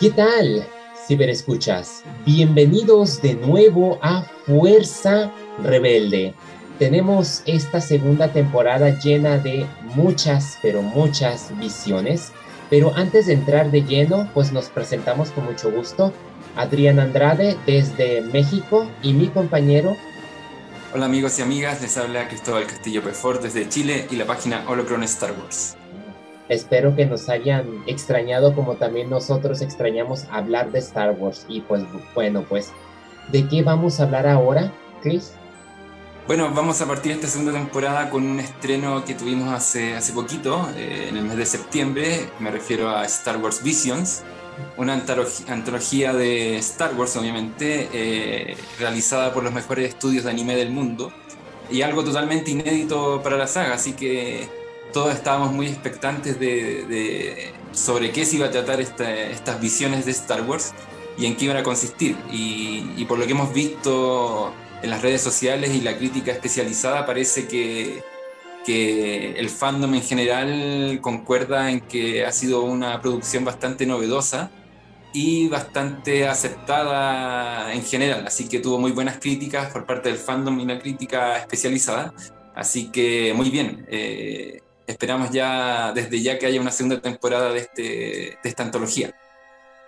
¿Qué tal, ciberescuchas? Bienvenidos de nuevo a Fuerza Rebelde. Tenemos esta segunda temporada llena de muchas, pero muchas visiones. Pero antes de entrar de lleno, pues nos presentamos con mucho gusto. Adrián Andrade desde México y mi compañero. Hola amigos y amigas, les habla Cristóbal Castillo Pefort desde Chile y la página Holocron Star Wars. Espero que nos hayan extrañado como también nosotros extrañamos hablar de Star Wars. Y pues bueno, pues, ¿de qué vamos a hablar ahora, Chris? Bueno, vamos a partir esta segunda temporada con un estreno que tuvimos hace, hace poquito, eh, en el mes de septiembre. Me refiero a Star Wars Visions, una antología de Star Wars, obviamente, eh, realizada por los mejores estudios de anime del mundo. Y algo totalmente inédito para la saga, así que todos estábamos muy expectantes de, sobre qué se iba a tratar estas visiones de Star Wars y en qué iban a consistir. Y, por lo que hemos visto en las redes sociales y la crítica especializada, parece que, que el fandom en general concuerda en que ha sido una producción bastante novedosa y bastante aceptada en general. Así que tuvo muy buenas críticas por parte del fandom y la crítica especializada. Así que muy bien. Eh, esperamos ya desde ya que haya una segunda temporada de, este, de esta antología.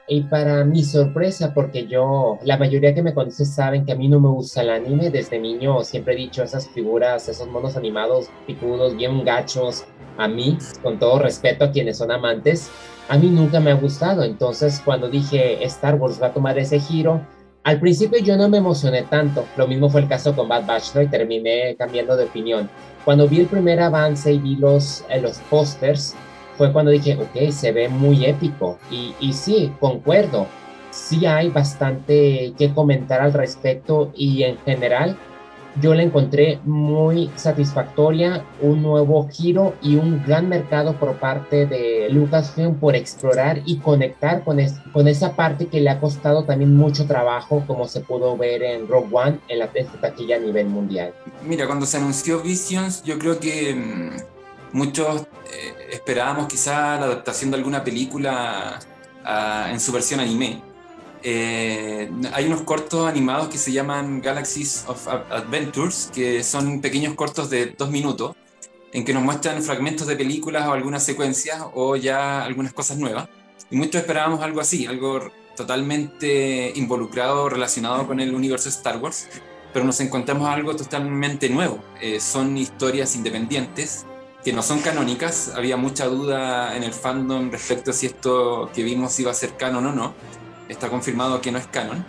Y para mi sorpresa, porque yo, la mayoría que me conoce saben que a mí no me gusta el anime, desde niño siempre he dicho esas figuras, esos monos animados picudos, bien gachos, a mí, con todo respeto a quienes son amantes, a mí nunca me ha gustado. Entonces, cuando dije Star Wars va a tomar ese giro, al principio yo no me emocioné tanto. Lo mismo fue el caso con Bad Batch, ¿no? Y terminé cambiando de opinión. Cuando vi el primer avance y vi los, eh, los pósters, fue cuando dije, ok, se ve muy épico. Y, y sí, concuerdo, sí hay bastante que comentar al respecto y en general yo la encontré muy satisfactoria, un nuevo giro y un gran mercado por parte de Lucasfilm por explorar y conectar con, esa parte que le ha costado también mucho trabajo, como se pudo ver en Rogue One en la taquilla a nivel mundial. Mira, cuando se anunció Visions, yo creo que mm, muchos eh, esperábamos quizá la adaptación de alguna película ah, en su versión anime eh, hay unos cortos animados que se llaman Galaxies of Adventures, que son pequeños cortos de dos minutos, en que nos muestran fragmentos de películas o algunas secuencias o ya algunas cosas nuevas. Y muchos esperábamos algo así, algo totalmente involucrado, relacionado con el universo Star Wars, pero nos encontramos algo totalmente nuevo. Eh, son historias independientes que no son canónicas. Había mucha duda en el fandom respecto a si esto que vimos iba a ser canon o no está confirmado que no es canon.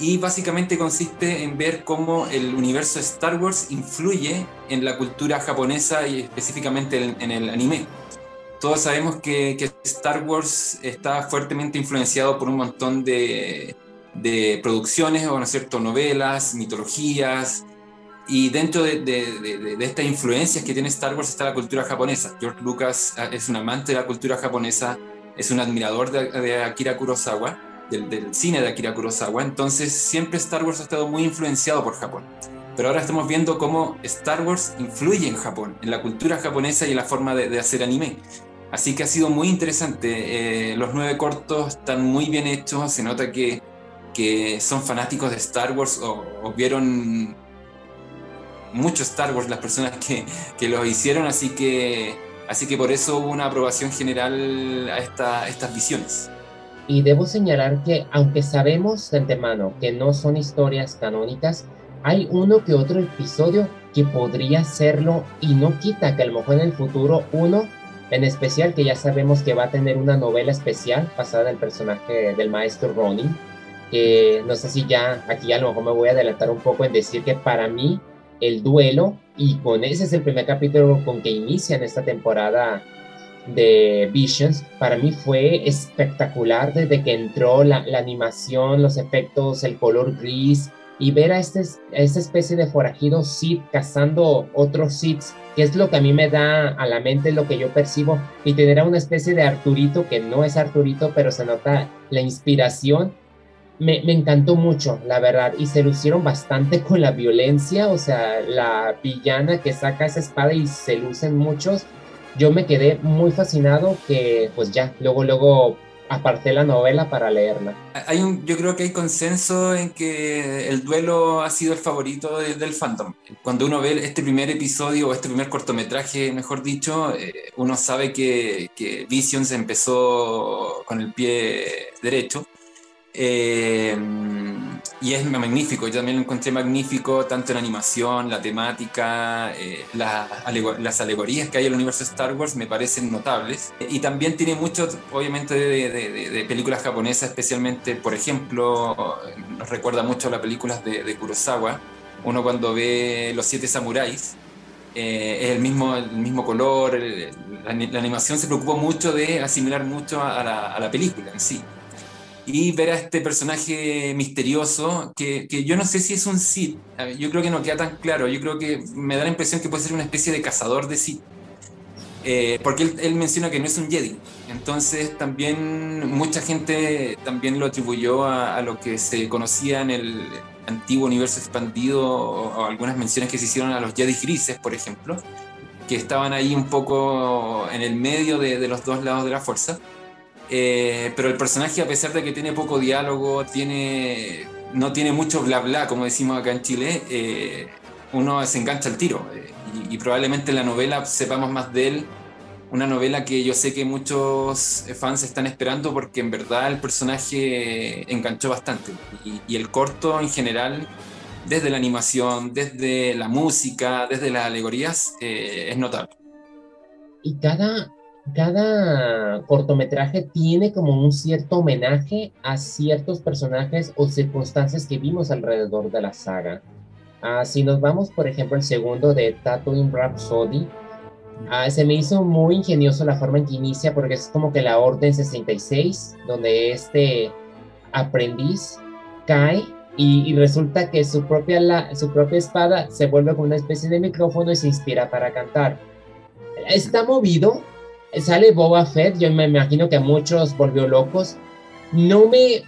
Y básicamente consiste en ver cómo el universo Star Wars influye en la cultura japonesa y específicamente en, el anime. Todos sabemos que, Star Wars está fuertemente influenciado por un montón de, producciones, o no cierto, novelas, mitologías, y dentro de, de, de, estas influencias que tiene Star Wars está la cultura japonesa. George Lucas ah, es un amante de la cultura japonesa, es un admirador de, Akira Kurosawa del, cine de Akira Kurosawa, entonces siempre Star Wars ha estado muy influenciado por Japón. Pero ahora estamos viendo cómo Star Wars influye en Japón, en la cultura japonesa y en la forma de, hacer anime. Así que ha sido muy interesante. Eh, los nueve cortos están muy bien hechos, se nota que, que son fanáticos de Star Wars o, vieron mucho Star Wars las personas que, que los hicieron, así que, así que por eso hubo una aprobación general a, esta, a estas visiones. Y debo señalar que, aunque sabemos de antemano que no son historias canónicas, hay uno que otro episodio que podría serlo y no quita que a lo mejor en el futuro uno, en especial que ya sabemos que va a tener una novela especial basada en el personaje del maestro Ronin, que no sé si ya aquí a lo mejor me voy a adelantar un poco en decir que para mí el duelo, y con ese es el primer capítulo con que inician esta temporada de Visions para mí fue espectacular desde que entró la, animación, los efectos, el color gris y ver a, este, esta especie de forajido Sith cazando otros Siths, que es lo que a mí me da a la mente, lo que yo percibo, y tener a una especie de Arturito que no es Arturito, pero se nota la inspiración. Me, me encantó mucho, la verdad, y se lucieron bastante con la violencia, o sea, la villana que saca esa espada y se lucen muchos, yo me quedé muy fascinado que pues ya, luego, luego aparté la novela para leerla. Hay un, yo creo que hay consenso en que el duelo ha sido el favorito del fandom. Cuando uno ve este primer episodio o este primer cortometraje, mejor dicho, eh, uno sabe que, que Visions empezó con el pie derecho eh, y es magnífico, yo también lo encontré magnífico, tanto en animación, la temática, eh, las alegorías que hay en el universo de Star Wars me parecen notables. Y también tiene mucho, obviamente, de, películas japonesas, especialmente, por ejemplo, nos recuerda mucho a las películas de, Kurosawa. Uno cuando ve Los Siete Samuráis, eh, es el mismo, el mismo color, la, animación se preocupa mucho de asimilar mucho a la, a la película en sí y ver a este personaje misterioso que, que, yo no sé si es un Sith, yo creo que no queda tan claro, yo creo que me da la impresión que puede ser una especie de cazador de Sith, eh, porque él, menciona que no es un Jedi, entonces también mucha gente también lo atribuyó a, a lo que se conocía en el antiguo universo expandido o, algunas menciones que se hicieron a los Jedi grises, por ejemplo, que estaban ahí un poco en el medio de, de los dos lados de la fuerza eh, pero el personaje, a pesar de que tiene poco diálogo, tiene, no tiene mucho bla bla, como decimos acá en Chile, eh, uno se engancha al tiro. Eh, y, probablemente en la novela sepamos más de él. Una novela que yo sé que muchos fans están esperando porque en verdad el personaje enganchó bastante. Y, y el corto en general, desde la animación, desde la música, desde las alegorías, es notable. Y cada, cada cortometraje tiene como un cierto homenaje a ciertos personajes o circunstancias que vimos alrededor de la saga. Ah, si nos vamos, por ejemplo, al segundo de Tatooine Rhapsody, ah, se me hizo muy ingenioso la forma en que inicia, porque es como que la Orden 66, donde este aprendiz cae y, resulta que su propia, la, su propia espada se vuelve como una especie de micrófono y se inspira para cantar. Está movido, sale Boba Fett, yo me imagino que a muchos volvió locos. No me,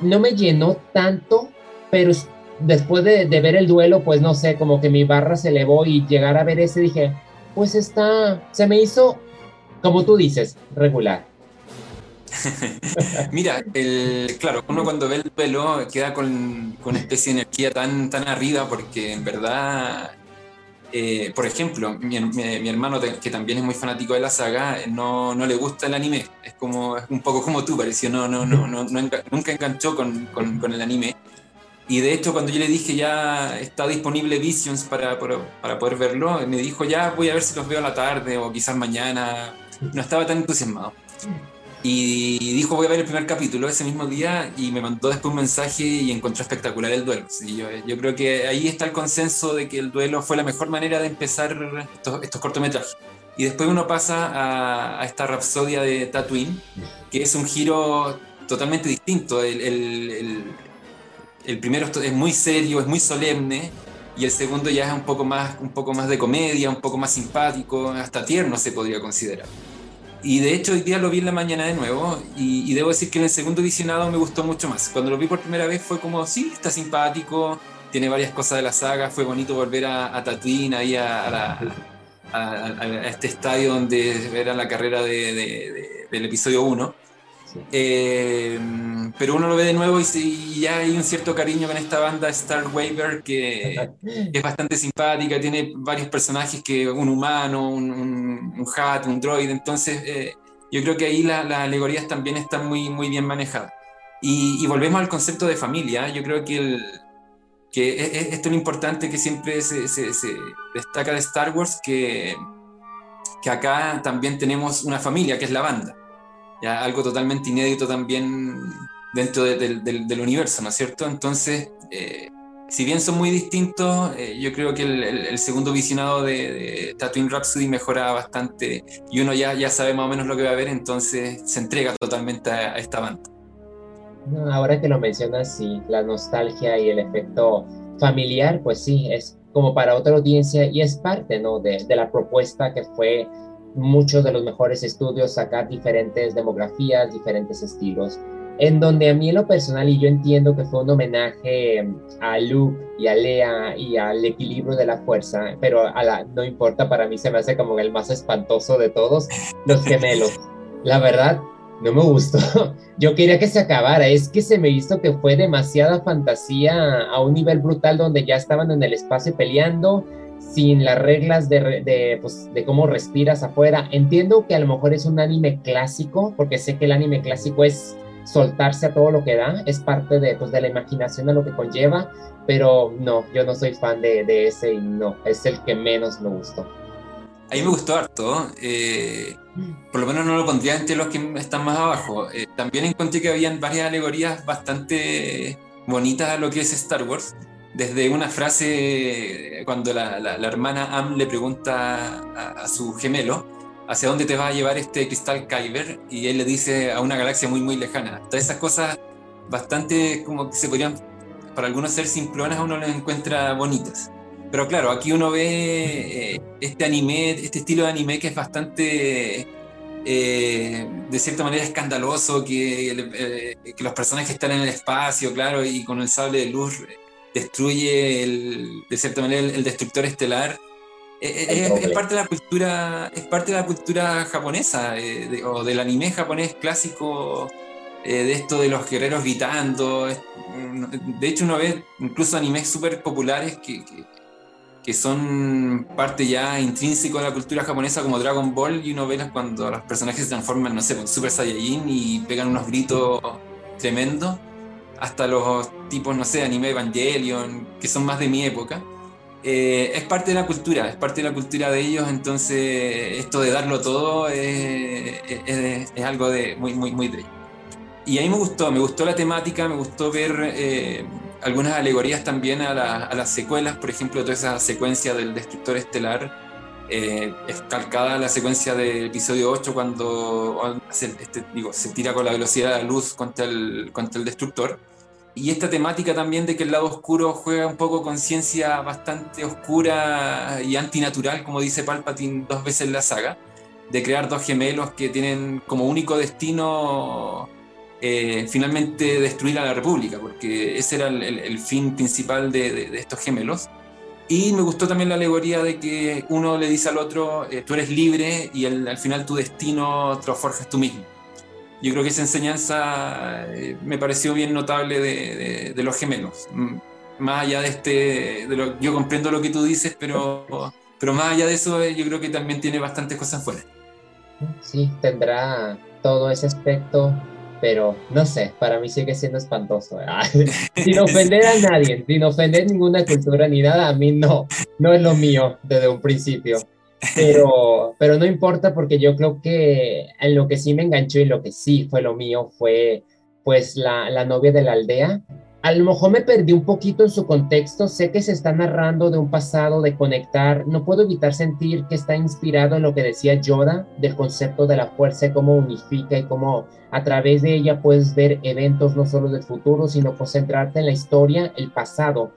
no me llenó tanto, pero después de, ver el duelo, pues no sé, como que mi barra se elevó y llegar a ver ese dije, pues está, se me hizo, como tú dices, regular. Mira, el, claro, uno cuando ve el duelo queda con, con, especie de energía tan, tan arriba porque en verdad eh, por ejemplo, mi, hermano, que también es muy fanático de la saga, no, no, le gusta el anime. Es como un poco como tú, pareció, no, no, no, no, nunca enganchó con, con, el anime. Y de hecho, cuando yo le dije ya está disponible Visions para, para, para, poder verlo, me dijo ya voy a ver si los veo a la tarde o quizás mañana. No estaba tan entusiasmado. Y dijo, voy a ver el primer capítulo ese mismo día y me mandó después un mensaje y encontró espectacular el duelo. yo, creo que ahí está el consenso de que el duelo fue la mejor manera de empezar estos, cortometrajes. Y después uno pasa a, esta rapsodia de Tatooine, que es un giro totalmente distinto. El, el, el, primero es muy serio, es muy solemne, y el segundo ya es un poco, más, un poco más de comedia, un poco más simpático, hasta tierno se podría considerar. Y de hecho hoy día lo vi en la mañana de nuevo y, debo decir que en el segundo visionado me gustó mucho más. Cuando lo vi por primera vez fue como, sí, está simpático, tiene varias cosas de la saga, fue bonito volver a, a Tatooine, ahí a, este estadio donde era la carrera de, del episodio 1. Eh, pero uno lo ve de nuevo y, ya hay un cierto cariño con esta banda Star Waver que, es bastante simpática, tiene varios personajes que un humano, un, un, hat, un droid, entonces eh, yo creo que ahí las alegorías también están muy, muy bien manejadas. Y, volvemos al concepto de familia, yo creo que, el, que es, es, importante que siempre se, se, se, destaca de Star Wars, que, que acá también tenemos una familia, que es la banda ya algo totalmente inédito también dentro del, del, universo, ¿no es cierto? Entonces, eh, si bien son muy distintos, eh, yo creo que el, segundo visionado de, de, Tatooine Rhapsody mejora bastante y uno ya, ya sabe más o menos lo que va a ver, entonces se entrega totalmente a, esta banda. ahora que lo mencionas, sí, la nostalgia y el efecto familiar, pues sí, es como para otra audiencia y es parte, ¿no? De, de la propuesta que fue muchos de los mejores estudios sacar diferentes demografías, diferentes estilos, en donde a mí en lo personal, y yo entiendo que fue un homenaje a Luke y a Lea y al equilibrio de la fuerza, pero a la, no importa, para mí se me hace como el más espantoso de todos, los gemelos. La verdad, no me gustó. Yo quería que se acabara. Es que se me hizo que fue demasiada fantasía a un nivel brutal donde ya estaban en el espacio peleando sin las reglas de, de, pues, de cómo respiras afuera. Entiendo que a lo mejor es un anime clásico, porque sé que el anime clásico es soltarse a todo lo que da, es parte de, pues, de la imaginación a lo que conlleva, pero no, yo no soy fan de, de ese y no, es el que menos me gustó. A mí me gustó harto. Eh, por lo menos no lo pondría entre los que están más abajo. Eh, también encontré que habían varias alegorías bastante bonitas a lo que es Star Wars. Desde una frase cuando la, la, hermana Am le pregunta a, su gemelo hacia dónde te va a llevar este cristal Kyber y él le dice a una galaxia muy muy lejana. Todas esas cosas bastante como que se podrían para algunos ser simplonas uno las encuentra bonitas. Pero claro, aquí uno ve eh, este anime, este estilo de anime que es bastante, eh, de cierta manera, escandaloso, que, eh, que, los personajes están en el espacio, claro, y con el sable de luz destruye, el, de cierta manera, el, destructor estelar. Es, parte de la cultura, es parte de la cultura japonesa o del anime japonés clásico de esto de los guerreros gritando. De hecho, uno ve incluso animes súper populares que, que son parte ya intrínseco de la cultura japonesa como Dragon Ball y uno ve cuando los personajes se transforman, no sé, en Super Saiyajin y pegan unos gritos tremendos, hasta los tipos, no sé, anime Evangelion, que son más de mi época. Eh, es parte de la cultura, es parte de la cultura de ellos, entonces esto de darlo todo es, algo de muy, muy, muy de ellos. Y a mí me gustó, me gustó la temática, me gustó ver... Eh, algunas alegorías también a, las secuelas, por ejemplo, toda esa secuencia del destructor estelar, eh, es calcada la secuencia del episodio 8 cuando se, este, digo, se tira con la velocidad de la luz contra el, contra el destructor. Y esta temática también de que el lado oscuro juega un poco con ciencia bastante oscura y antinatural, como dice Palpatine dos veces en la saga, de crear dos gemelos que tienen como único destino eh, finalmente destruir a la República, porque ese era el, fin principal de, estos gemelos. Y me gustó también la alegoría de que uno le dice al otro, eh, tú eres libre y al final tu destino te lo forjas tú mismo. Yo creo que esa enseñanza eh, me pareció bien notable de, los gemelos. Más allá de este, lo, yo comprendo lo que tú dices, pero, pero más allá de eso yo creo que también tiene bastantes cosas fuera. Sí, tendrá todo ese aspecto pero no sé, para mí sigue siendo espantoso. sin ofender a nadie, sin ofender ninguna cultura ni nada, a mí no, no es lo mío desde un principio. Pero, pero no importa porque yo creo que en lo que sí me enganchó y lo que sí fue lo mío fue pues la, la novia de la aldea, a lo mejor me perdí un poquito en su contexto, sé que se está narrando de un pasado de conectar, no puedo evitar sentir que está inspirado en lo que decía Yoda del concepto de la fuerza cómo unifica y cómo a través de ella puedes ver eventos no solo del futuro, sino concentrarte en la historia, el pasado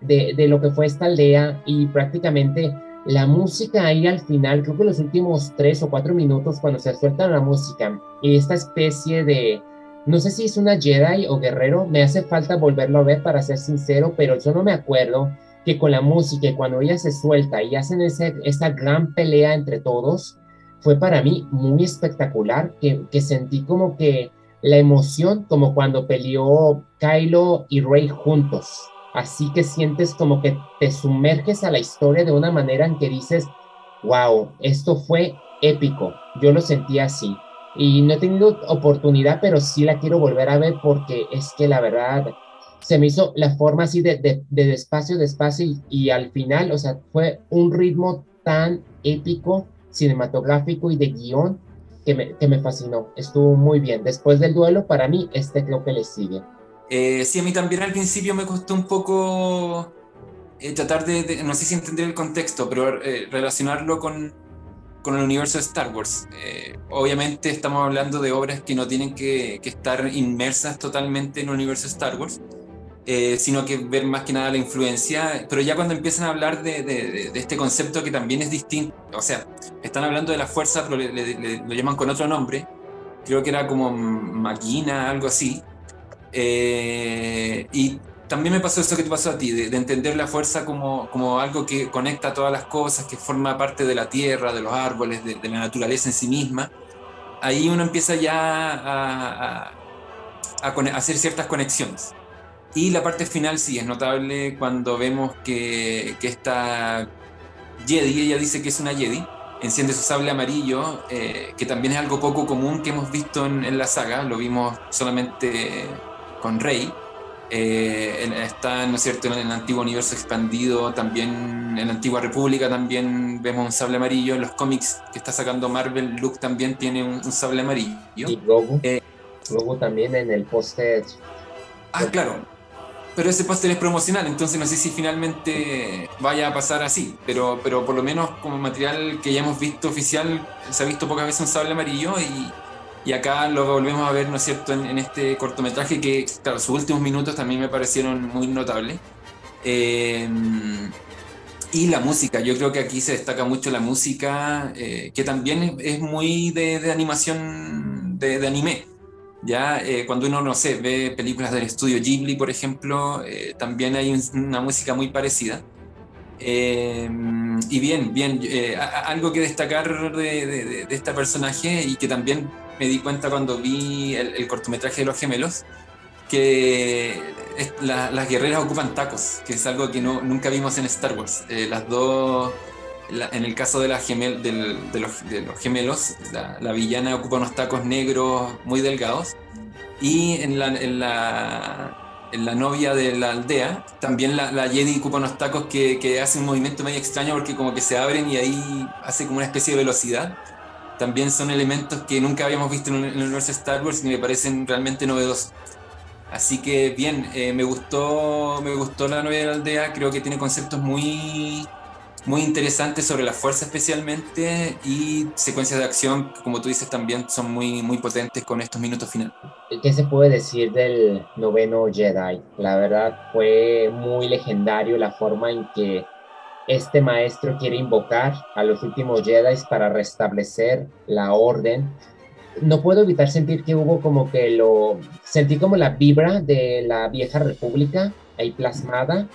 de, de lo que fue esta aldea y prácticamente la música ahí al final, creo que los últimos tres o cuatro minutos cuando se suelta la música y esta especie de no sé si es una Jedi o guerrero, me hace falta volverlo a ver para ser sincero, pero yo no me acuerdo que con la música cuando ella se suelta y hacen ese, esa gran pelea entre todos, fue para mí muy espectacular, que, que sentí como que la emoción, como cuando peleó Kylo y Rey juntos. Así que sientes como que te sumerges a la historia de una manera en que dices, wow, esto fue épico. Yo lo sentí así y no he tenido oportunidad, pero sí la quiero volver a ver porque es que la verdad se me hizo la forma así de, de, de despacio, despacio y, y, al final, o sea, fue un ritmo tan épico, cinematográfico y de guion que me, que me fascinó. Estuvo muy bien. Después del duelo, para mí, este creo que le sigue. Eh, sí, a mí también al principio me costó un poco eh, tratar de, no sé si entender el contexto, pero eh, relacionarlo con, con el universo de Star Wars. Eh, obviamente estamos hablando de obras que no tienen que, estar inmersas totalmente en el universo de Star Wars, eh, sino que ver más que nada la influencia, pero ya cuando empiezan a hablar de, este concepto que también es distinto, o sea, están hablando de la fuerza, pero lo llaman con otro nombre, creo que era como máquina, algo así, eh, y también me pasó eso que te pasó a ti, de, entender la fuerza como, como, algo que conecta todas las cosas, que forma parte de la tierra, de los árboles, de, la naturaleza en sí misma. ahí uno empieza ya a, hacer ciertas conexiones. Y la parte final sí es notable cuando vemos que, que esta Jedi, ella dice que es una Jedi, enciende su sable amarillo, eh, que también es algo poco común que hemos visto en la saga, lo vimos solamente con Rey. Eh, está, ¿no es cierto?, en el antiguo universo expandido, también en la antigua república también vemos un sable amarillo, en los cómics que está sacando Marvel, Luke también tiene un, sable amarillo. Y luego, eh, también en el póster. Ah, claro, pero ese póster es promocional, entonces no sé si finalmente vaya a pasar así, pero, pero por lo menos como material que ya hemos visto oficial, se ha visto pocas veces un sable amarillo y y acá lo volvemos a ver, ¿no es cierto?, en, este cortometraje que, claro, sus últimos minutos también me parecieron muy notables. Eh, y la música, yo creo que aquí se destaca mucho la música, eh, que también es, muy de, animación, de, anime. Ya eh, cuando uno, no sé, ve películas del estudio Ghibli, por ejemplo, también hay una música muy parecida. y bien, bien, algo que destacar de, de, este personaje y que también me di cuenta cuando vi el, cortometraje de los gemelos que las guerreras ocupan tacos, que es algo que no, nunca vimos en Star Wars. Eh, las dos, en el caso de, la gemel, de, los, de, los, gemelos, la, villana ocupa unos tacos negros muy delgados. Y en la, en la, en la novia de la aldea, también la, la Jedi ocupa unos tacos que, que hacen un movimiento medio extraño porque como que se abren y ahí hace como una especie de velocidad también son elementos que nunca habíamos visto en el universo de Star Wars y me parecen realmente novedosos. Así que bien, eh, me gustó me gustó la novela de la aldea, creo que tiene conceptos muy muy interesantes sobre la fuerza especialmente y secuencias de acción como tú dices también son muy muy potentes con estos minutos finales. ¿Qué se puede decir del noveno Jedi? La verdad fue muy legendario la forma en que este maestro quiere invocar a los últimos Jedi para restablecer la orden. No puedo evitar sentir que hubo como que lo sentí como la vibra de la vieja república ahí plasmada.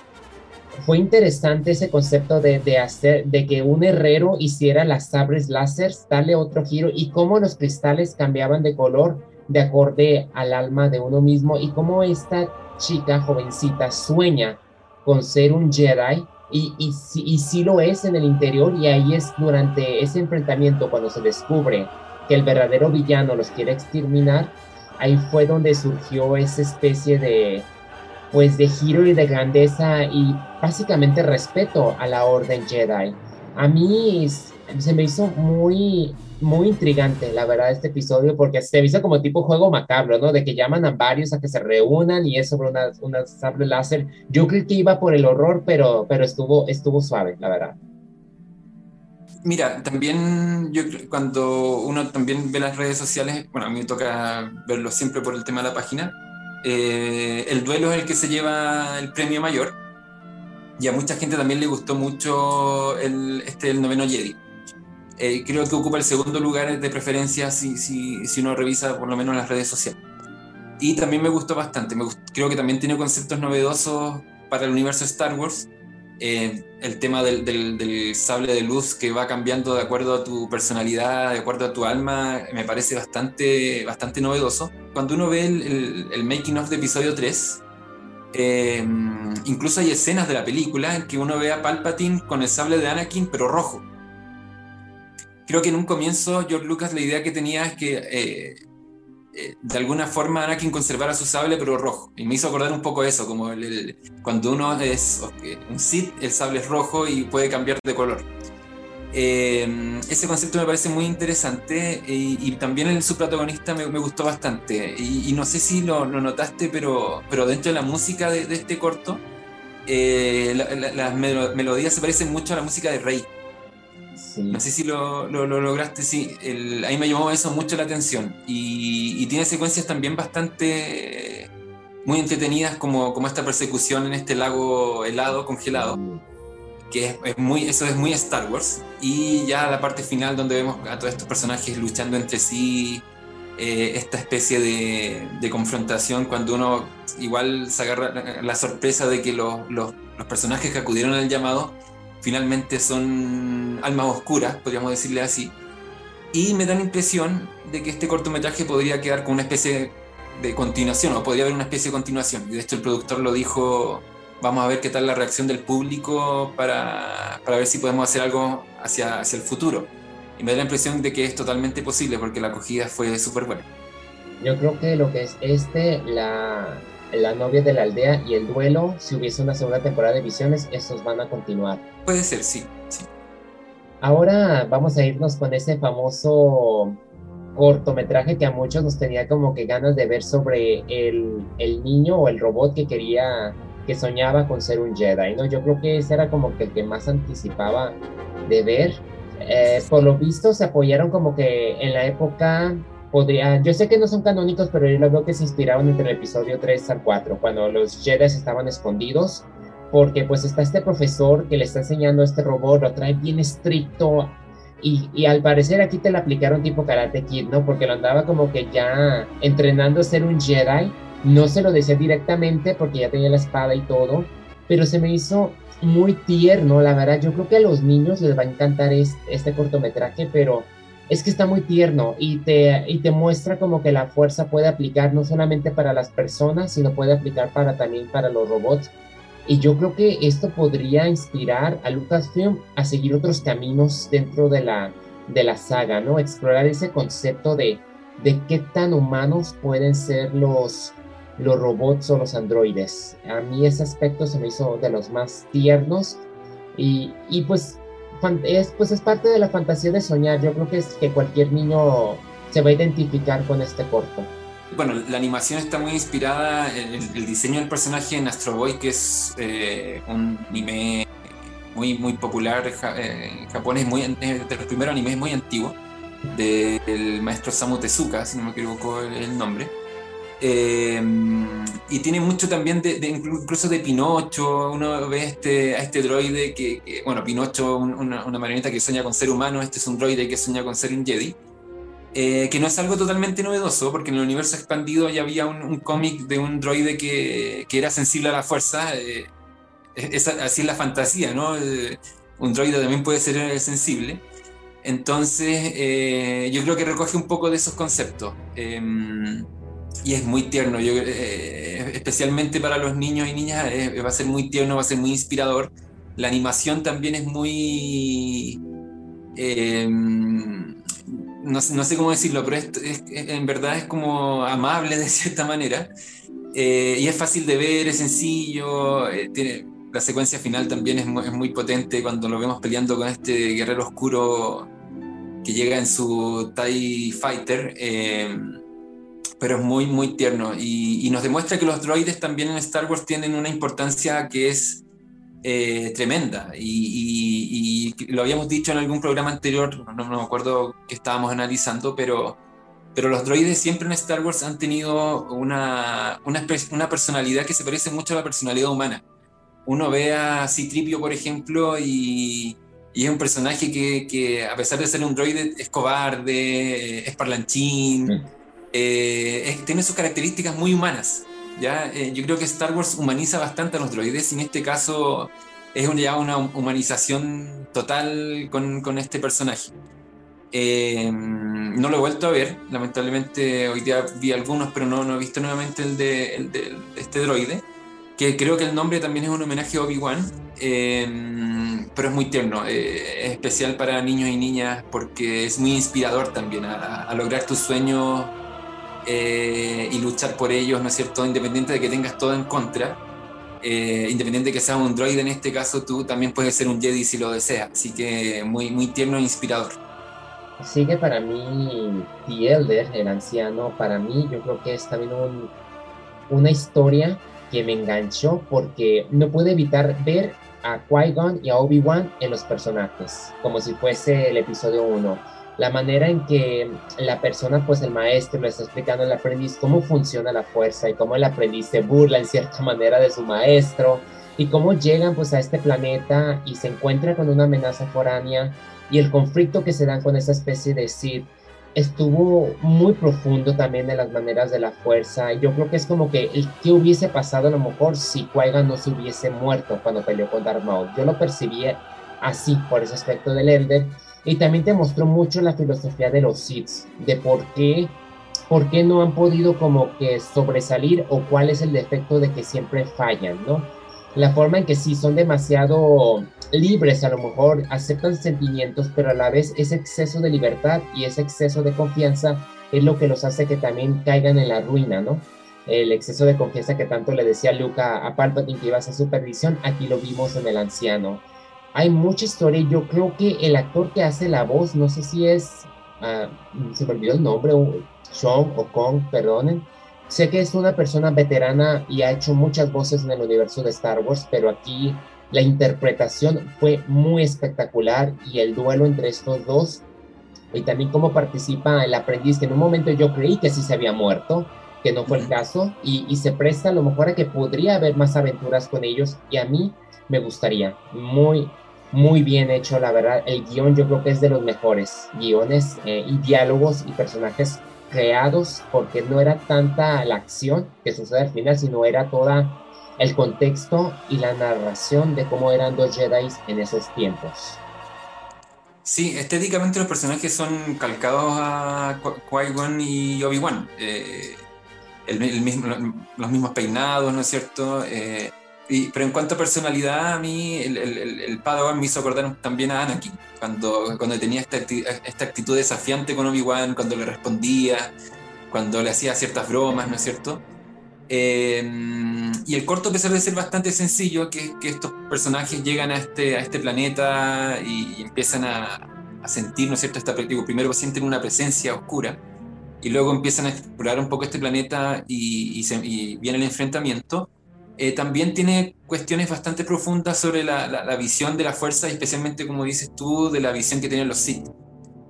Fue interesante ese concepto de, de hacer, de que un herrero hiciera las sabres láser, darle otro giro y cómo los cristales cambiaban de color de acorde al alma de uno mismo y cómo esta chica jovencita sueña con ser un Jedi y, y, y sí lo es en el interior y ahí es durante ese enfrentamiento cuando se descubre que el verdadero villano los quiere exterminar, ahí fue donde surgió esa especie de pues de giro y de grandeza y básicamente respeto a la orden Jedi. A mí se me hizo muy muy intrigante, la verdad, este episodio, porque se hizo como tipo juego macabro, ¿no? De que llaman a varios a que se reúnan y es sobre una, una sable láser. Yo creo que iba por el horror, pero, pero estuvo, estuvo suave, la verdad. Mira, también yo cuando uno también ve las redes sociales, bueno, a mí me toca verlo siempre por el tema de la página, eh, el duelo es el que se lleva el premio mayor y a mucha gente también le gustó mucho el, este, el noveno Jedi. Eh, creo que ocupa el segundo lugar de preferencia si, si, si, uno revisa por lo menos las redes sociales. Y también me gustó bastante, me creo que también tiene conceptos novedosos para el universo Star Wars. Eh, el tema del, del, sable de luz que va cambiando de acuerdo a tu personalidad, de acuerdo a tu alma, me parece bastante, bastante novedoso. Cuando uno ve el, el, making of de episodio 3, eh, incluso hay escenas de la película en que uno ve a Palpatine con el sable de Anakin, pero rojo creo que en un comienzo George Lucas la idea que tenía es que eh, eh, de alguna forma Anakin conservara su sable pero rojo. Y me hizo acordar un poco eso, como cuando uno es un Sith, el sable es rojo y puede cambiar de color. Eh, ese concepto me parece muy interesante y, también el, su protagonista me, gustó bastante. Y, no sé si lo, notaste, pero, pero dentro de la música de, este corto, las melodías se parecen mucho a la música de Rey. No sé si lo, lograste, sí. ahí me llamó eso mucho la atención. Y, tiene secuencias también bastante muy entretenidas, como, como esta persecución en este lago helado, congelado. Que es, muy, eso es muy Star Wars. Y ya la parte final, donde vemos a todos estos personajes luchando entre sí, eh, esta especie de, de, confrontación, cuando uno igual se agarra la sorpresa de que los, los personajes que acudieron al llamado finalmente son almas oscuras, podríamos decirle así, Y me da la impresión de que este cortometraje podría quedar con una especie de continuación, o podría haber una especie de continuación. Y de hecho el productor lo dijo, vamos a ver qué tal la reacción del público para, para ver si podemos hacer algo hacia, hacia el futuro. Y me da la impresión de que es totalmente posible porque la acogida fue súper buena. Yo creo que lo que es este, la, la novia de la aldea y el duelo, si hubiese una segunda temporada de Visiones, estos van a continuar. Puede ser, sí, sí. Ahora vamos a irnos con ese famoso cortometraje que a muchos nos tenía como que ganas de ver sobre el, el niño o el robot que quería, que soñaba con ser un Jedi, ¿no? Yo creo que ese era como que el que más anticipaba de ver. Eh, por lo visto se apoyaron como que en la época podría, yo sé que no son canónicos, pero yo veo que se inspiraron entre el episodio 3 al 4, cuando los Jedi estaban escondidos, porque pues está este profesor que le está enseñando a este robot, lo trae bien estricto, y, y, al parecer aquí te lo aplicaron tipo Karate Kid, ¿no? Porque lo andaba como que ya entrenando a ser un Jedi. No se lo decía directamente porque ya tenía la espada y todo. Pero se me hizo muy tierno, la verdad. Yo creo que a los niños les va a encantar este, este cortometraje, pero es que está muy tierno y te, y te muestra como que la fuerza puede aplicar no solamente para las personas, sino puede aplicar para, también para los robots. Y yo creo que esto podría inspirar a Lucasfilm a seguir otros caminos dentro de la, de la saga, ¿no? Explorar ese concepto de, de qué tan humanos pueden ser los, los robots o los androides. A mí ese aspecto se me hizo de los más tiernos y, y pues, es, pues es parte de la fantasía de soñar. Yo creo que es que cualquier niño se va a identificar con este corto. Bueno, la animación está muy inspirada, el, el diseño del personaje en Astro Boy, que es eh, un anime muy, muy popular eh, japonés, muy, de los primeros animes muy antiguos, del maestro Samu Tezuka, si no me equivoco el, el nombre. Eh, y tiene mucho también de, de, incluso de Pinocho, uno ve este, a este droide que, que bueno, Pinocho, una, una, marioneta que sueña con ser humano, este es un droide que sueña con ser un Jedi, eh, que no es algo totalmente novedoso, porque en el universo expandido ya había un, un cómic de un droide que, que, era sensible a la fuerza, eh, es, así es la fantasía, ¿no? Eh, un droide también puede ser sensible. Entonces, yo creo que recoge un poco de esos conceptos y es muy tierno, yo, eh, especialmente para los niños y niñas eh, va a ser muy tierno, va a ser muy inspirador. La animación también es muy... Eh, no, no, sé cómo decirlo, pero es, es, en verdad es como amable de cierta manera. Eh, y es fácil de ver, es sencillo, tiene, la secuencia final también es muy, es muy, potente cuando lo vemos peleando con este guerrero oscuro que llega en su TIE Fighter pero es muy, muy tierno. Y, y, nos demuestra que los droides también en Star Wars tienen una importancia que es eh, tremenda. Y, y, lo habíamos dicho en algún programa anterior, no, no, me acuerdo que estábamos analizando, pero, pero los droides siempre en Star Wars han tenido una, una, una personalidad que se parece mucho a la personalidad humana. Uno ve a Citripio, por ejemplo, y, y es un personaje que, que, a pesar de ser un droide, es cobarde, es parlanchín. Sí eh, tiene sus características muy humanas. ¿ya? Eh, yo creo que Star Wars humaniza bastante a los droides y en este caso es un, ya una humanización total con, con este personaje. Eh, no lo he vuelto a ver, lamentablemente hoy día vi algunos, pero no, no he visto nuevamente el de, el de, este droide, que creo que el nombre también es un homenaje a Obi-Wan, eh, pero es muy tierno, eh, es especial para niños y niñas porque es muy inspirador también a, a lograr tus sueños eh, y luchar por ellos, ¿no es cierto? Independiente de que tengas todo en contra, eh, independiente de que seas un droide en este caso, tú también puedes ser un Jedi si lo deseas. Así que muy, muy tierno e inspirador. Sigue para mí The Elder, el anciano, para mí yo creo que es también un, una historia que me enganchó porque no pude evitar ver a Qui-Gon y a Obi-Wan en los personajes, como si fuese el episodio 1 la manera en que la persona, pues el maestro, le está explicando al aprendiz cómo funciona la fuerza y cómo el aprendiz se burla en cierta manera de su maestro y cómo llegan pues a este planeta y se encuentra con una amenaza foránea y el conflicto que se dan con esa especie de Sith estuvo muy profundo también de las maneras de la fuerza y yo creo que es como que el que hubiese pasado a lo mejor si qui no se hubiese muerto cuando peleó con Darth Maul. Yo lo percibí así por ese aspecto del Elder y también te mostró mucho la filosofía de los Sith, de por qué, por qué no han podido como que sobresalir o cuál es el defecto de que siempre fallan, ¿no? La forma en que sí son demasiado libres, a lo mejor aceptan sentimientos, pero a la vez ese exceso de libertad y ese exceso de confianza es lo que los hace que también caigan en la ruina, ¿no? El exceso de confianza que tanto le decía Luca a Palpatine que iba a hacer supervisión, aquí lo vimos en el anciano. Hay mucha historia yo creo que el actor que hace la voz, no sé si es, uh, se me olvidó el nombre, Sean o Kong, perdonen. Sé que es una persona veterana y ha hecho muchas voces en el universo de Star Wars, pero aquí la interpretación fue muy espectacular y el duelo entre estos dos y también cómo participa el aprendiz, que en un momento yo creí que sí se había muerto, que no fue el caso, y, se presta a lo mejor a que podría haber más aventuras con ellos, y a mí me gustaría. Muy, muy bien hecho, la verdad. El guion yo creo que es de los mejores guiones eh, y diálogos y personajes creados, porque no era tanta la acción que sucede al final, sino era toda el contexto y la narración de cómo eran dos Jedi en esos tiempos. Sí, estéticamente los personajes son calcados a Qui-Gon y Obi-Wan. Eh, los mismos peinados, ¿no es cierto? Eh, pero en cuanto a personalidad, a mí el, el, Padawan me hizo acordar también a Anakin, cuando, cuando tenía esta, esta actitud desafiante con Obi-Wan, cuando le respondía, cuando le hacía ciertas bromas, ¿no es cierto? Em, y el corto, a pesar de ser bastante sencillo, que, que estos personajes llegan a este, a este planeta y, empiezan a, a, sentir, ¿no es cierto? Esta, digo, primero sienten una presencia oscura y luego empiezan a explorar un poco este planeta y, y, viene el enfrentamiento. Eh, también tiene cuestiones bastante profundas sobre la, visión de la fuerza, especialmente, como dices tú, de la visión que tienen los Sith.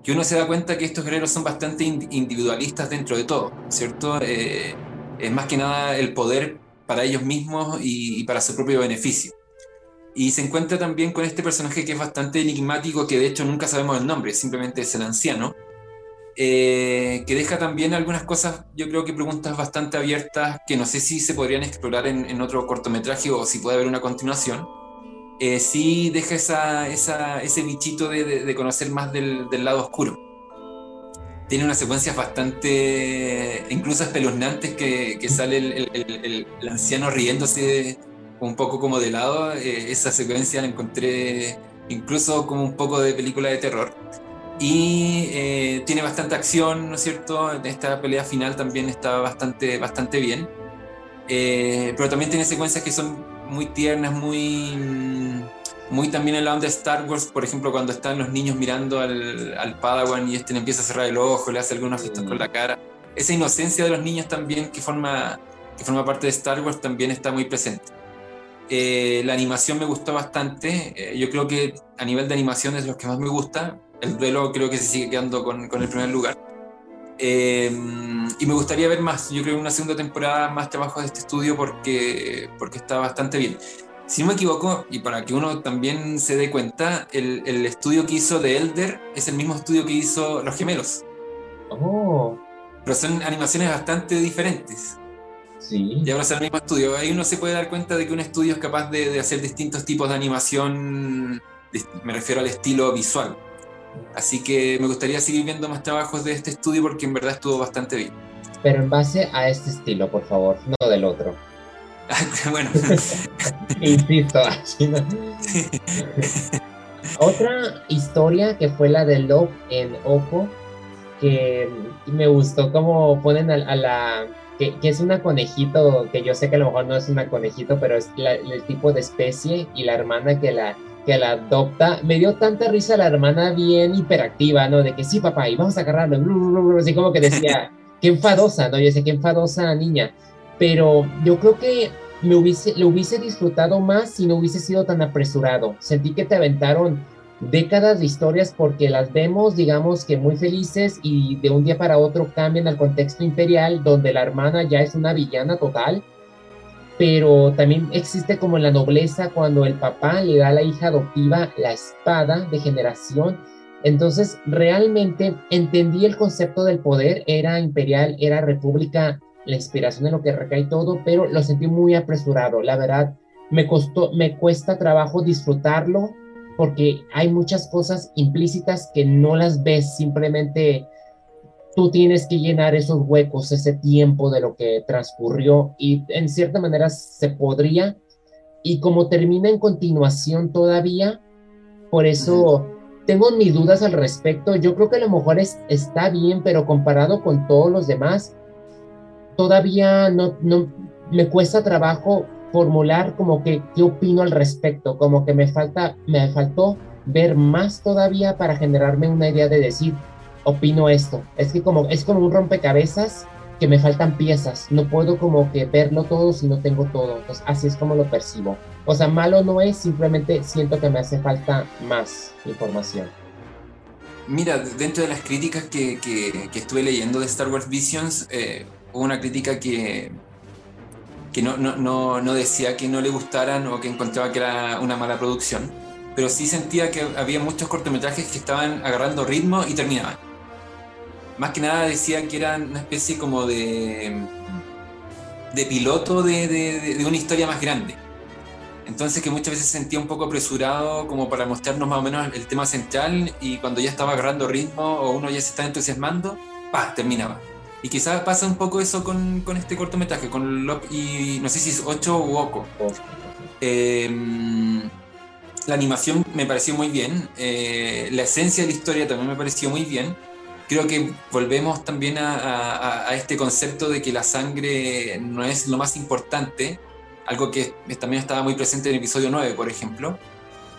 Que uno se da cuenta que estos guerreros son bastante individualistas dentro de todo, ¿cierto? Eh, es más que nada el poder para ellos mismos y, para su propio beneficio. Y se encuentra también con este personaje que es bastante enigmático, que de hecho nunca sabemos el nombre, simplemente es el anciano, eh, que deja también algunas cosas, yo creo que preguntas bastante abiertas, que no sé si se podrían explorar en, otro cortometraje o si puede haber una continuación. Eh, sí deja esa, esa, ese bichito de, de, conocer más del, del lado oscuro tiene unas secuencias bastante, incluso espeluznantes, que, que sale el, el, el, anciano riéndose un poco como de lado. Eh, esa secuencia la encontré incluso como un poco de película de terror. Y eh, tiene bastante acción, ¿no es cierto? Esta pelea final también está bastante, bastante bien. Eh, pero también tiene secuencias que son muy tiernas, muy muy también en la onda de Star Wars, por ejemplo, cuando están los niños mirando al, al Padawan y este le empieza a cerrar el ojo, le hace algunos gestos con la cara. Esa inocencia de los niños también que forma, que forma parte de Star Wars también está muy presente. Eh, la animación me gustó bastante. Eh, yo creo que a nivel de animación es lo que más me gusta. El duelo creo que se sigue quedando con, con el primer lugar. Eh, y me gustaría ver más, yo creo, una segunda temporada más trabajo de este estudio porque, porque está bastante bien. Si no me equivoco, y para que uno también se dé cuenta, el, el, estudio que hizo de Elder es el mismo estudio que hizo Los Gemelos. Oh. Pero son animaciones bastante diferentes. Sí. Y ahora es el mismo estudio. Ahí uno se puede dar cuenta de que un estudio es capaz de, de hacer distintos tipos de animación, me refiero al estilo visual. Así que me gustaría seguir viendo más trabajos de este estudio porque en verdad estuvo bastante bien. Pero en base a este estilo, por favor, no del otro. bueno. Insisto, Otra historia que fue la de Love en Ojo, que me gustó como ponen a, la... Que, es una conejito, que yo sé que a lo mejor no es una conejito, pero es el tipo de especie y la hermana que la, que la adopta. Me dio tanta risa la hermana bien hiperactiva, ¿no? De que sí, papá, y vamos a agarrarlo. Así como que decía, qué enfadosa, ¿no? Yo sé qué enfadosa niña pero yo creo que me hubiese, lo hubiese disfrutado más si no hubiese sido tan apresurado. Sentí que te aventaron décadas de historias porque las vemos, digamos que muy felices y de un día para otro cambian al contexto imperial donde la hermana ya es una villana total, pero también existe como la nobleza cuando el papá le da a la hija adoptiva la espada de generación. Entonces realmente entendí el concepto del poder, era imperial, era república la inspiración en lo que recae todo, pero lo sentí muy apresurado. La verdad, me costó, me cuesta trabajo disfrutarlo porque hay muchas cosas implícitas que no las ves, simplemente tú tienes que llenar esos huecos, ese tiempo de lo que transcurrió y en cierta manera se podría. Y como termina en continuación todavía, por eso tengo mis dudas al respecto. Yo creo que a lo mejor es, está bien, pero comparado con todos los demás, todavía no, no me cuesta trabajo formular como que qué opino al respecto, como que me falta, me faltó ver más todavía para generarme una idea de decir, opino esto. Es que como es como un rompecabezas que me faltan piezas, no puedo como que verlo todo si no tengo todo. Entonces, así es como lo percibo. O sea, malo no es, simplemente siento que me hace falta más información. Mira, dentro de las críticas que, que, estuve leyendo de Star Wars Visions, eh, hubo una crítica que, que no, no, no, no, decía que no le gustaran o que encontraba que era una mala producción, pero sí sentía que había muchos cortometrajes que estaban agarrando ritmo y terminaban. Más que nada decía que eran una especie como de, de piloto de, de, de una historia más grande entonces que muchas veces se sentía un poco apresurado como para mostrarnos más o menos el tema central y cuando ya estaba agarrando ritmo o uno ya se estaba entusiasmando, ¡pah! terminaba. Y quizás pasa un poco eso con, con este cortometraje, con Lop y no sé si es 8 u Oco. Em, la animación me pareció muy bien, eh, la esencia de la historia también me pareció muy bien. Creo que volvemos también a, a, a este concepto de que la sangre no es lo más importante, algo que también estaba muy presente en el episodio 9, por ejemplo.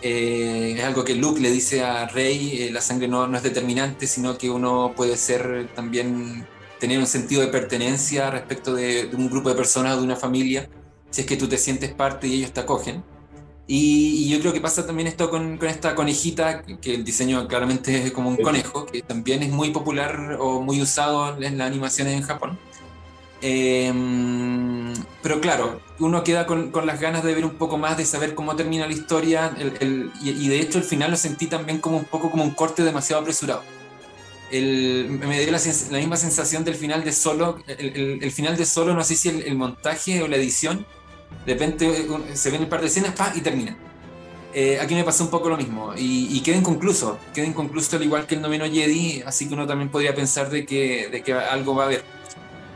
Eh, es algo que Luke le dice a Rey, eh, la sangre no, no, es determinante, sino que uno puede ser también, tener un sentido de pertenencia respecto de, un grupo de personas de una familia, si es que tú te sientes parte y ellos te acogen. Y, yo creo que pasa también esto con, con, esta conejita, que el diseño claramente es como un conejo, que también es muy popular o muy usado en las animaciones en Japón. Em, pero claro, uno queda con, con, las ganas de ver un poco más, de saber cómo termina la historia, el, y, de hecho el final lo sentí también como un poco como un corte demasiado apresurado. El, me dio la, la, misma sensación del final de Solo, el, final de Solo, no sé si el, montaje o la edición, de repente se ven un par de escenas pa, y termina. Eh, aquí me pasó un poco lo mismo y, y, queda inconcluso, queda inconcluso al igual que el noveno Jedi, así que uno también podría pensar de que, de que algo va a haber.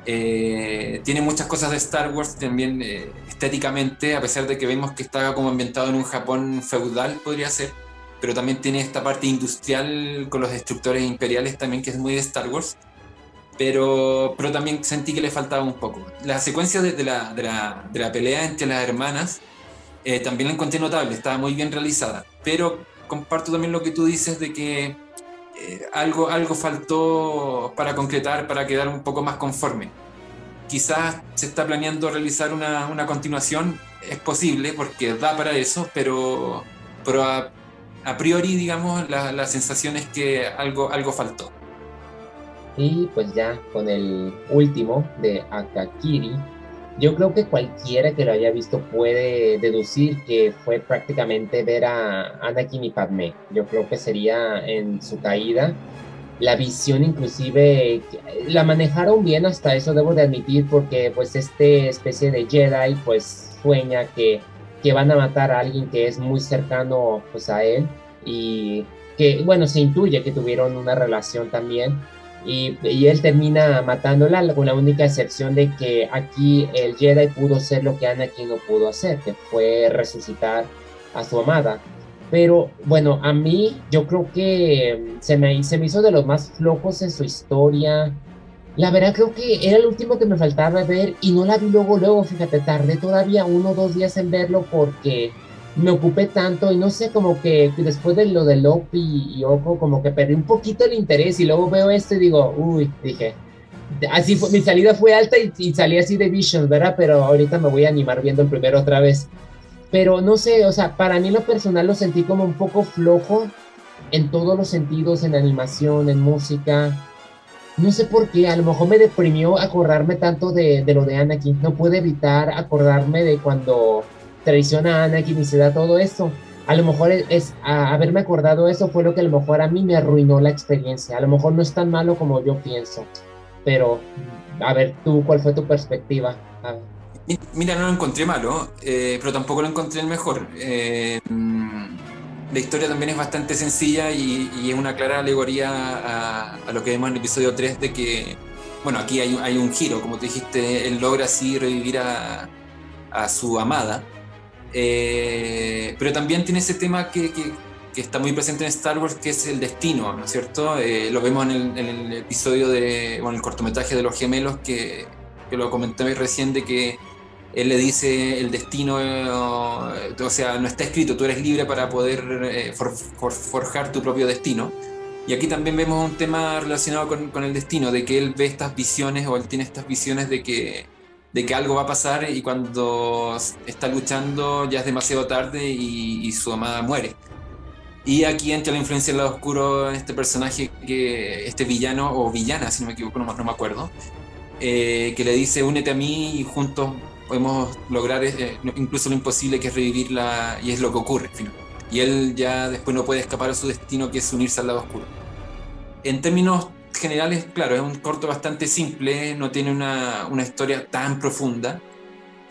Eh, tiene muchas cosas de Star Wars también eh, estéticamente, a pesar de que vemos que está como ambientado en un Japón feudal, podría ser, pero también tiene esta parte industrial con los destructores imperiales también, que es muy de Star Wars. Pero, pero también sentí que le faltaba un poco. La secuencia de, la, de, la, de la, pelea entre las hermanas eh, también la encontré notable, estaba muy bien realizada. Pero comparto también lo que tú dices de que eh, algo, algo faltó para concretar, para quedar un poco más conforme. Quizás se está planeando realizar una, una continuación, es posible porque da para eso, pero, pero a, a priori, digamos, la, la, sensación es que algo, algo faltó. Y pues ya con el último de Akakiri, yo creo que cualquiera que lo haya visto puede deducir que fue prácticamente ver a Anakin y Padme. Yo creo que sería en su caída. La visión inclusive la manejaron bien hasta eso debo de admitir porque pues este especie de Jedi pues sueña que, que van a matar a alguien que es muy cercano pues a él y que bueno se intuye que tuvieron una relación también y, él termina matándola con la única excepción de que aquí el Jedi pudo ser lo que Anakin no pudo hacer, que fue resucitar a su amada. Pero bueno, a mí yo creo que se me, se me hizo de los más flojos en su historia. La verdad creo que era el último que me faltaba ver y no la vi luego, luego, fíjate, tardé todavía uno o dos días en verlo porque me ocupé tanto y no sé, como que después de lo de Lopi y, Ojo, como que perdí un poquito el interés y luego veo esto y digo, uy, dije, así fue, mi salida fue alta y, salí así de Vision, ¿verdad? Pero ahorita me voy a animar viendo el primero otra vez. Pero no sé, o sea, para mí lo personal lo sentí como un poco flojo en todos los sentidos, en animación, en música. No sé por qué, a lo mejor me deprimió acordarme tanto de, de lo de Anakin. No pude evitar acordarme de cuando traiciona a Anakin y se da todo esto. A lo mejor es, haberme acordado eso fue lo que a lo mejor a mí me arruinó la experiencia. A lo mejor no es tan malo como yo pienso. Pero, a ver, tú, ¿cuál fue tu perspectiva? Mira, no lo encontré malo, eh, pero tampoco lo encontré el mejor. Eh, la historia también es bastante sencilla y, es una clara alegoría a, lo que vemos en el episodio 3 de que, bueno, aquí hay, hay un giro, como te dijiste, él logra así revivir a, a su amada, eh, pero también tiene ese tema que, que, está muy presente en Star Wars, que es el destino, ¿no es cierto? Eh, lo vemos en el, en el, episodio de, bueno, el cortometraje de los gemelos, que, que lo comenté recién, de que él le dice el destino, o sea, no está escrito, tú eres libre para poder eh, forjar tu propio destino. Y aquí también vemos un tema relacionado con, con, el destino, de que él ve estas visiones o él tiene estas visiones de que, de que algo va a pasar y cuando está luchando ya es demasiado tarde y, su amada muere. Y aquí entra la influencia del lado oscuro en este personaje, que este villano o villana, si no me equivoco, no, no me acuerdo, eh, que le dice únete a mí y juntos podemos lograr eh, incluso lo imposible que es revivirla y es lo que ocurre. Y él ya después no puede escapar a su destino que es unirse al lado oscuro. En términos generales, claro, es un corto bastante simple, no tiene una, una historia tan profunda,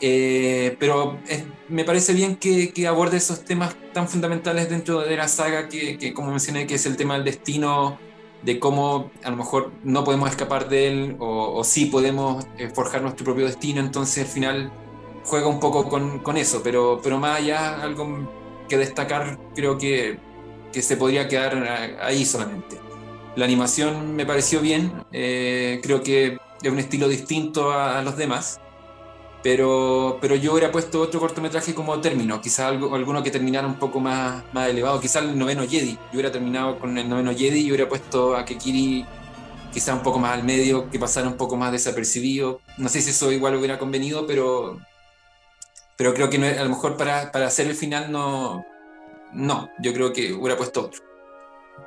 eh, pero me parece bien que, que, aborde esos temas tan fundamentales dentro de la saga que, que, como mencioné, que es el tema del destino, de cómo a lo mejor no podemos escapar de él o, o sí podemos eh, forjar nuestro propio destino, entonces al final juega un poco con, con, eso, pero, pero más allá algo que destacar creo que, que se podría quedar ahí solamente. La animación me pareció bien, eh, creo que es un estilo distinto a, los demás pero, pero yo hubiera puesto otro cortometraje como término, quizás algo, alguno que terminara un poco más, más elevado, quizás el noveno Jedi. Yo hubiera terminado con el noveno Jedi y hubiera puesto a Kekiri quizás un poco más al medio, que pasara un poco más desapercibido. No sé si eso igual hubiera convenido, pero, pero creo que a lo mejor para, para hacer el final no, no, yo creo que hubiera puesto otro.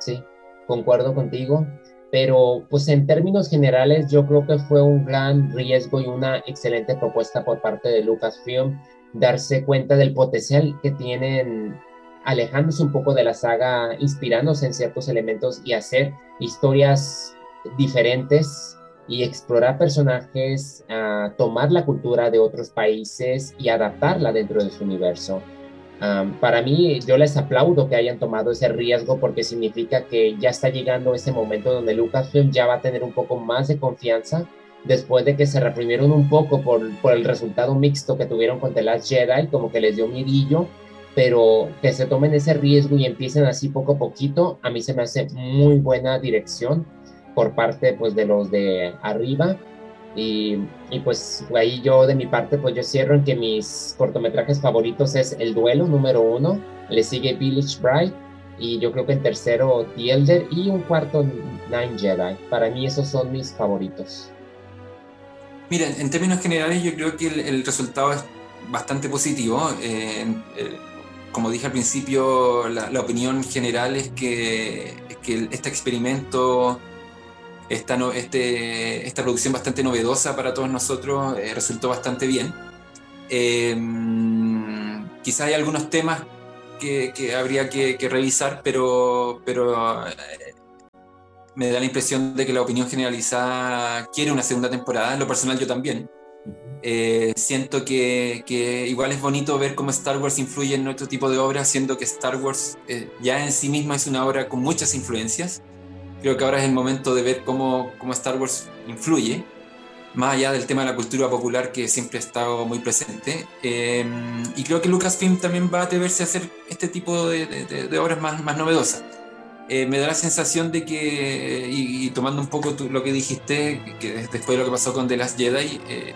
Sí, concuerdo contigo pero pues en términos generales yo creo que fue un gran riesgo y una excelente propuesta por parte de Lucasfilm darse cuenta del potencial que tienen alejándose un poco de la saga, inspirándose en ciertos elementos y hacer historias diferentes y explorar personajes, uh, tomar la cultura de otros países y adaptarla dentro de su universo para mí, yo les aplaudo que hayan tomado ese riesgo porque significa que ya está llegando ese momento donde Lucasfilm ya va a tener un poco más de confianza después de que se reprimieron un poco por, por el resultado mixto que tuvieron con The Last Jedi, como que les dio midillo, pero que se tomen ese riesgo y empiecen así poco a poquito, a mí se me hace muy buena dirección por parte pues de los de arriba y, y, pues ahí yo de mi parte pues yo cierro en que mis cortometrajes favoritos es El Duelo número uno, le sigue Village Bride y yo creo que en tercero The Elder y un cuarto Nine Jedi. Para mí esos son mis favoritos. Miren, en términos generales yo creo que el, resultado es bastante positivo. Eh, eh, como dije al principio, la, la, opinión general es que, que este experimento esta, este, esta producción bastante novedosa para todos nosotros eh, resultó bastante bien. Eh, quizás hay algunos temas que, que habría que, que, revisar, pero, pero eh, me da la impresión de que la opinión generalizada quiere una segunda temporada. En lo personal, yo también. Eh, siento que, que, igual es bonito ver cómo Star Wars influye en nuestro tipo de obras, siendo que Star Wars ya en sí misma es una obra con muchas influencias creo que ahora es el momento de ver cómo, cómo Star Wars influye, más allá del tema de la cultura popular que siempre ha estado muy presente. Eh, y creo que Lucasfilm también va a atreverse a hacer este tipo de, de, obras más, más novedosas. Eh, me da la sensación de que, y, tomando un poco lo que dijiste, que después de lo que pasó con The Last Jedi, eh,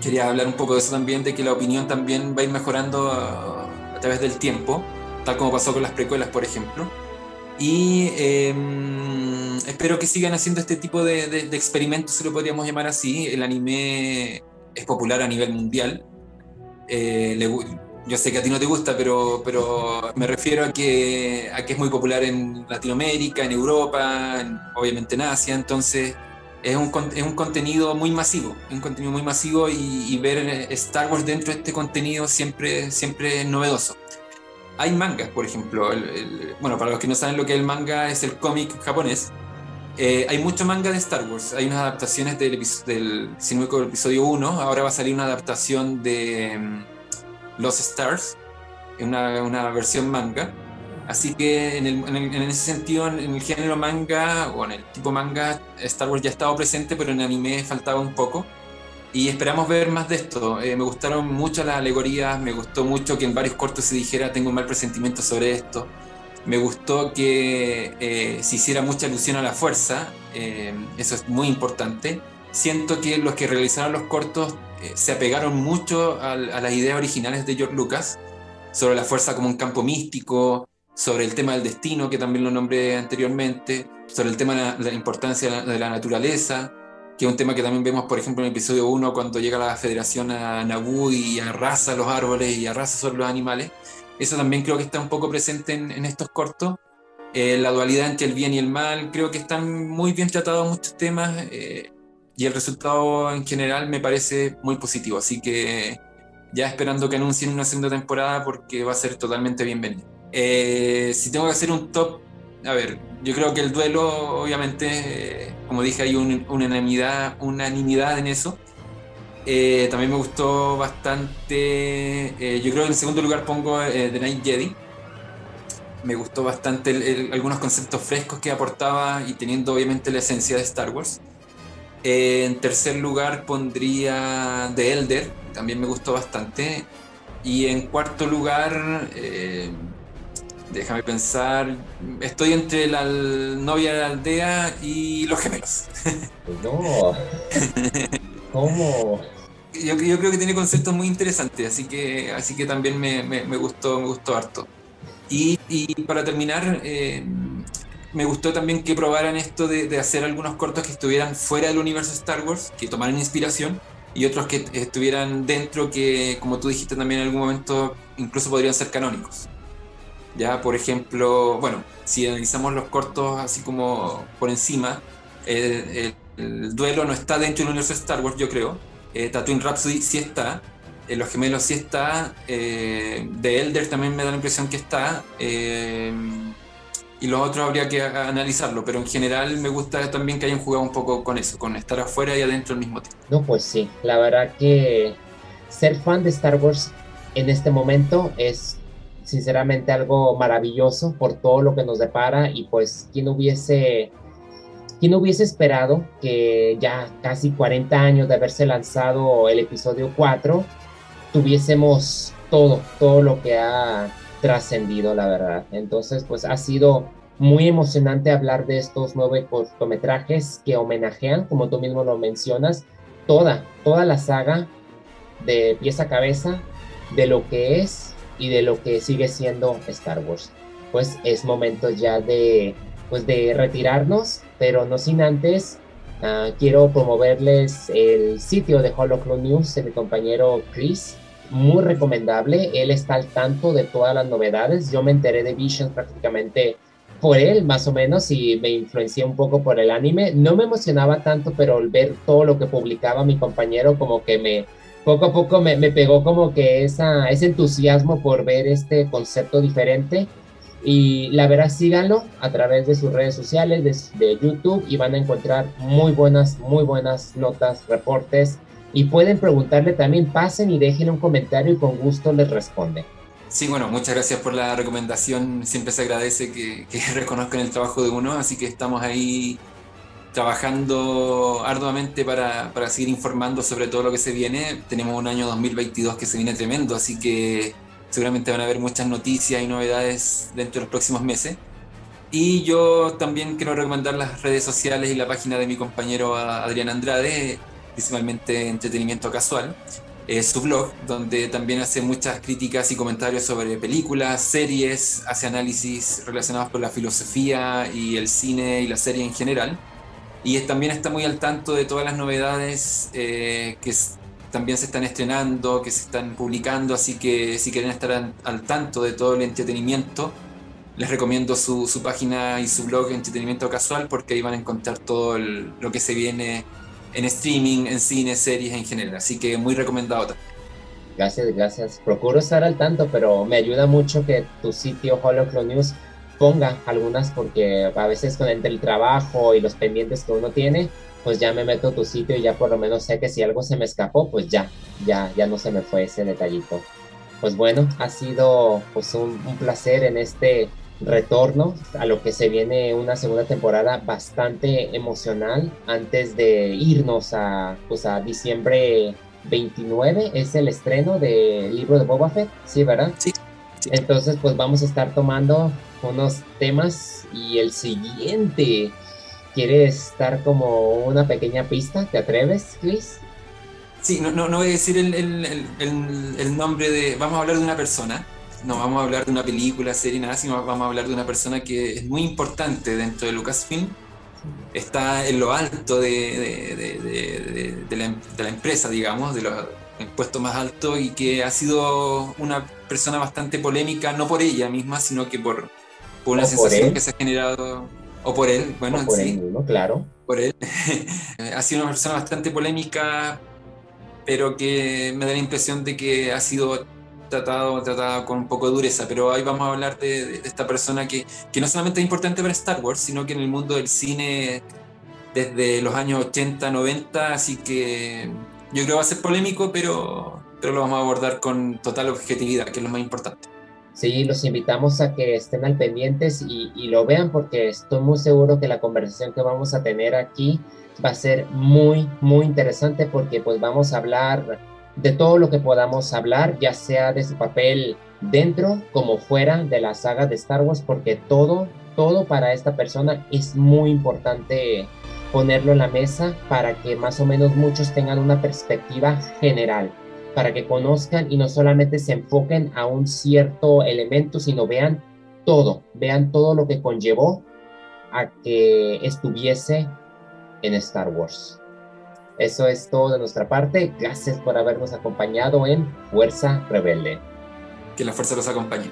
quería hablar un poco de eso también, de que la opinión también va a ir mejorando a, a través del tiempo, tal como pasó con las precuelas, por ejemplo. Y em, espero que sigan haciendo este tipo de, de, experimentos, se lo podríamos llamar así. El anime es popular a nivel mundial. Eh, yo sé que a ti no te gusta, pero, pero me refiero a que, a que es muy popular en Latinoamérica, en Europa, obviamente en Asia. Entonces es un, es un contenido muy masivo, un contenido muy masivo y, y, ver Star Wars dentro de este contenido siempre, siempre es novedoso hay mangas, por ejemplo. bueno, para los que no saben lo que es el manga, es el cómic japonés. Eh, hay mucho manga de Star Wars. Hay unas adaptaciones del, del, del episodio 1. Ahora va a salir una adaptación de um, Los Stars, una, una versión manga. Así que en, ese sentido, en el género manga o en el tipo manga, Star Wars ya estaba presente, pero en anime faltaba un poco. Y esperamos ver más de esto. Eh, me gustaron mucho las alegorías, me gustó mucho que en varios cortos se dijera tengo un mal presentimiento sobre esto. Me gustó que eh, se hiciera mucha alusión a la fuerza, eh, eso es muy importante. Siento que los que realizaron los cortos se apegaron mucho a las ideas originales de George Lucas sobre la fuerza como un campo místico, sobre el tema del destino, que también lo nombré anteriormente, sobre el tema de la, importancia de la, naturaleza, que es un tema que también vemos, por ejemplo, en el episodio 1, cuando llega la federación a Naboo y arrasa los árboles y arrasa sobre los animales. Eso también creo que está un poco presente en, estos cortos. Eh, la dualidad entre el bien y el mal, creo que están muy bien tratados muchos temas eh, y el resultado en general me parece muy positivo. Así que ya esperando que anuncien una segunda temporada porque va a ser totalmente bienvenido. Eh, si tengo que hacer un top, a ver, yo creo que el duelo, obviamente, como dije, hay una unanimidad, en eso. Eh, también me gustó bastante. Eh, yo creo que en segundo lugar pongo The Night Jedi. Me gustó bastante algunos conceptos frescos que aportaba y teniendo obviamente la esencia de Star Wars. en tercer lugar pondría The Elder, también me gustó bastante. Y en cuarto lugar, Déjame pensar. Estoy entre la novia de la aldea y los gemelos. No. ¿Cómo? Yo, yo, creo que tiene conceptos muy interesantes, así que, así que también me, me, gustó, me gustó harto. Y, y para terminar, eh, me gustó también que probaran esto de, de, hacer algunos cortos que estuvieran fuera del universo Star Wars, que tomaran inspiración, y otros que estuvieran dentro, que como tú dijiste también en algún momento, incluso podrían ser canónicos. Ya, por ejemplo, bueno, si analizamos los cortos así como por encima, el, duelo no está dentro del universo de Star Wars, yo creo. Eh, Tatooine Rhapsody sí está, eh, Los Gemelos sí está, eh, The Elder también me da la impresión que está, eh, y los otros habría que analizarlo, pero en general me gusta también que hayan jugado un poco con eso, con estar afuera y adentro al mismo tiempo. No, pues sí, la verdad que ser fan de Star Wars en este momento es sinceramente algo maravilloso por todo lo que nos depara y pues quién hubiese quién hubiese esperado que ya casi 40 años de haberse lanzado el episodio 4 tuviésemos todo todo lo que ha trascendido la verdad entonces pues ha sido muy emocionante hablar de estos nueve cortometrajes que homenajean como tú mismo lo mencionas toda toda la saga de pieza a cabeza de lo que es y de lo que sigue siendo Star Wars. Pues es momento ya de, pues de retirarnos, pero no sin antes uh, quiero promoverles el sitio de Holocron News de mi compañero Chris. Muy recomendable, él está al tanto de todas las novedades. Yo me enteré de Vision prácticamente por él, más o menos, y me influencié un poco por el anime. No me emocionaba tanto, pero al ver todo lo que publicaba mi compañero, como que me, poco a poco me, pegó como que esa, ese entusiasmo por ver este concepto diferente. Y la verdad, síganlo a través de sus redes sociales, de, YouTube, y van a encontrar muy buenas, muy buenas notas, reportes. Y pueden preguntarle también, pasen y dejen un comentario y con gusto les responde. Sí, bueno, muchas gracias por la recomendación. Siempre se agradece que, que reconozcan el trabajo de uno, así que estamos ahí trabajando arduamente para, para, seguir informando sobre todo lo que se viene. Tenemos un año 2022 que se viene tremendo, así que seguramente van a haber muchas noticias y novedades dentro de los próximos meses. Y yo también quiero recomendar las redes sociales y la página de mi compañero Adrián Andrade, principalmente Entretenimiento Casual, su blog, donde también hace muchas críticas y comentarios sobre películas, series, hace análisis relacionados con la filosofía y el cine y la serie en general y también está muy al tanto de todas las novedades eh, que también se están estrenando, que se están publicando, así que si quieren estar al, tanto de todo el entretenimiento, les recomiendo su, su, página y su blog Entretenimiento Casual porque ahí van a encontrar todo lo que se viene en streaming, en cine, series en general, así que muy recomendado también. Gracias, gracias. Procuro estar al tanto, pero me ayuda mucho que tu sitio Holocron News ponga algunas porque a veces con entre el trabajo y los pendientes que uno tiene, pues ya me meto a tu sitio y ya por lo menos sé que si algo se me escapó, pues ya, ya, ya no se me fue ese detallito. Pues bueno, ha sido pues un, placer en este retorno a lo que se viene una segunda temporada bastante emocional antes de irnos a, pues a diciembre 29 es el estreno del libro de Boba Fett, ¿sí, verdad? Sí. Entonces, pues vamos a estar tomando unos temas y el siguiente, ¿quieres dar como una pequeña pista? ¿Te atreves, Chris? Sí, no, no, no voy a decir el, el, el, nombre de... Vamos a hablar de una persona, no vamos a hablar de una película, serie, nada, sino vamos a hablar de una persona que es muy importante dentro de Lucasfilm. Está en lo alto de, de, de, la, de la, empresa, digamos, de los puestos más altos y que ha sido una persona bastante polémica, no por ella misma, sino que por, por una sensación que se ha generado, o por él, bueno, por sí, él claro. Por él. ha sido una persona bastante polémica pero que me da la impresión de que ha sido tratado, tratada con un poco de dureza, pero ahí vamos a hablar de, esta persona que, que, no solamente es importante para Star Wars, sino que en el mundo del cine desde los años 80, 90, así que yo creo que va a ser polémico, pero, pero lo vamos a abordar con total objetividad, que es lo más importante. Sí, los invitamos a que estén al pendientes y, y lo vean porque estoy muy seguro que la conversación que vamos a tener aquí va a ser muy, muy interesante porque pues vamos a hablar de todo lo que podamos hablar, ya sea de su papel dentro como fuera de la saga de Star Wars, porque todo, todo para esta persona es muy importante ponerlo en la mesa para que más o menos muchos tengan una perspectiva general, para que conozcan y no solamente se enfoquen a un cierto elemento, sino vean todo, vean todo lo que conllevó a que estuviese en Star Wars. Eso es todo de nuestra parte. Gracias por habernos acompañado en Fuerza Rebelde. Que la fuerza los acompañe.